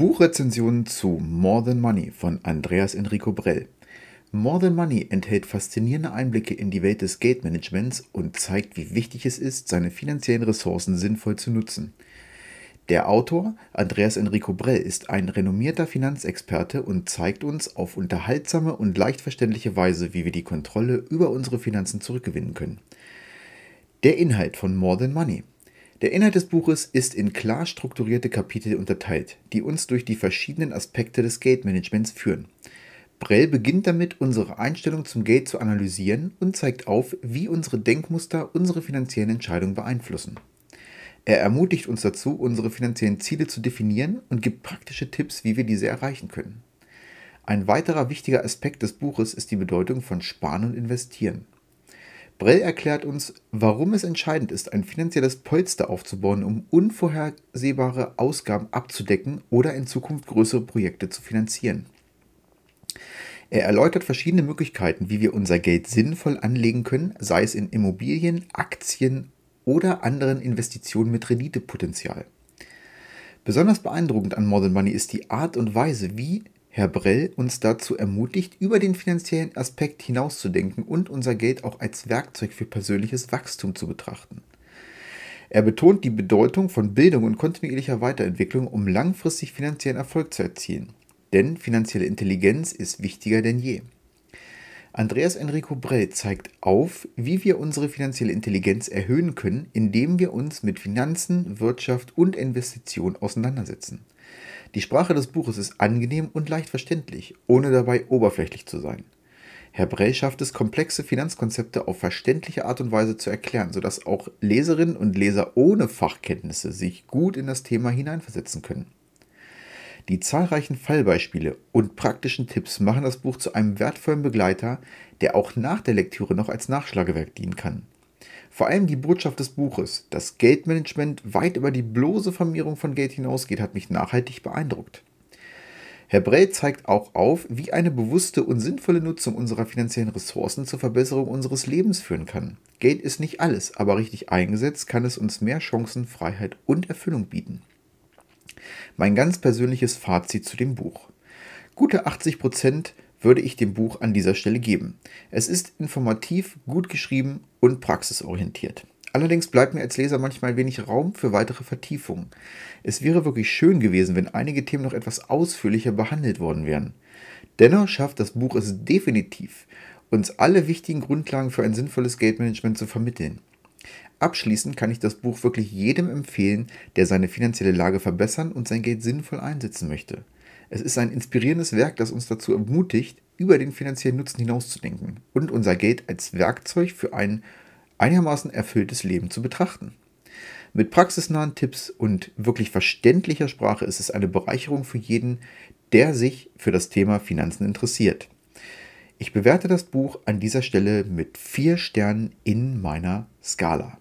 Buchrezension zu More Than Money von Andreas Enrico Brell. More Than Money enthält faszinierende Einblicke in die Welt des Geldmanagements und zeigt, wie wichtig es ist, seine finanziellen Ressourcen sinnvoll zu nutzen. Der Autor Andreas Enrico Brell ist ein renommierter Finanzexperte und zeigt uns auf unterhaltsame und leicht verständliche Weise, wie wir die Kontrolle über unsere Finanzen zurückgewinnen können. Der Inhalt von More Than Money. Der Inhalt des Buches ist in klar strukturierte Kapitel unterteilt, die uns durch die verschiedenen Aspekte des Geldmanagements führen. Brell beginnt damit, unsere Einstellung zum Geld zu analysieren und zeigt auf, wie unsere Denkmuster unsere finanziellen Entscheidungen beeinflussen. Er ermutigt uns dazu, unsere finanziellen Ziele zu definieren und gibt praktische Tipps, wie wir diese erreichen können. Ein weiterer wichtiger Aspekt des Buches ist die Bedeutung von Sparen und Investieren. Brell erklärt uns, warum es entscheidend ist, ein finanzielles Polster aufzubauen, um unvorhersehbare Ausgaben abzudecken oder in Zukunft größere Projekte zu finanzieren. Er erläutert verschiedene Möglichkeiten, wie wir unser Geld sinnvoll anlegen können, sei es in Immobilien, Aktien oder anderen Investitionen mit Renditepotenzial. Besonders beeindruckend an Modern Money ist die Art und Weise, wie Herr Brell uns dazu ermutigt, über den finanziellen Aspekt hinauszudenken und unser Geld auch als Werkzeug für persönliches Wachstum zu betrachten. Er betont die Bedeutung von Bildung und kontinuierlicher Weiterentwicklung, um langfristig finanziellen Erfolg zu erzielen. Denn finanzielle Intelligenz ist wichtiger denn je. Andreas Enrico Brell zeigt auf, wie wir unsere finanzielle Intelligenz erhöhen können, indem wir uns mit Finanzen, Wirtschaft und Investition auseinandersetzen. Die Sprache des Buches ist angenehm und leicht verständlich, ohne dabei oberflächlich zu sein. Herr Brell schafft es, komplexe Finanzkonzepte auf verständliche Art und Weise zu erklären, sodass auch Leserinnen und Leser ohne Fachkenntnisse sich gut in das Thema hineinversetzen können. Die zahlreichen Fallbeispiele und praktischen Tipps machen das Buch zu einem wertvollen Begleiter, der auch nach der Lektüre noch als Nachschlagewerk dienen kann. Vor allem die Botschaft des Buches, dass Geldmanagement weit über die bloße Vermehrung von Geld hinausgeht, hat mich nachhaltig beeindruckt. Herr Brell zeigt auch auf, wie eine bewusste und sinnvolle Nutzung unserer finanziellen Ressourcen zur Verbesserung unseres Lebens führen kann. Geld ist nicht alles, aber richtig eingesetzt kann es uns mehr Chancen, Freiheit und Erfüllung bieten. Mein ganz persönliches Fazit zu dem Buch. Gute 80 Prozent würde ich dem Buch an dieser Stelle geben. Es ist informativ, gut geschrieben und praxisorientiert. Allerdings bleibt mir als Leser manchmal wenig Raum für weitere Vertiefungen. Es wäre wirklich schön gewesen, wenn einige Themen noch etwas ausführlicher behandelt worden wären. Dennoch schafft das Buch es definitiv, uns alle wichtigen Grundlagen für ein sinnvolles Geldmanagement zu vermitteln. Abschließend kann ich das Buch wirklich jedem empfehlen, der seine finanzielle Lage verbessern und sein Geld sinnvoll einsetzen möchte. Es ist ein inspirierendes Werk, das uns dazu ermutigt, über den finanziellen Nutzen hinauszudenken und unser Geld als Werkzeug für ein einigermaßen erfülltes Leben zu betrachten. Mit praxisnahen Tipps und wirklich verständlicher Sprache ist es eine Bereicherung für jeden, der sich für das Thema Finanzen interessiert. Ich bewerte das Buch an dieser Stelle mit vier Sternen in meiner Skala.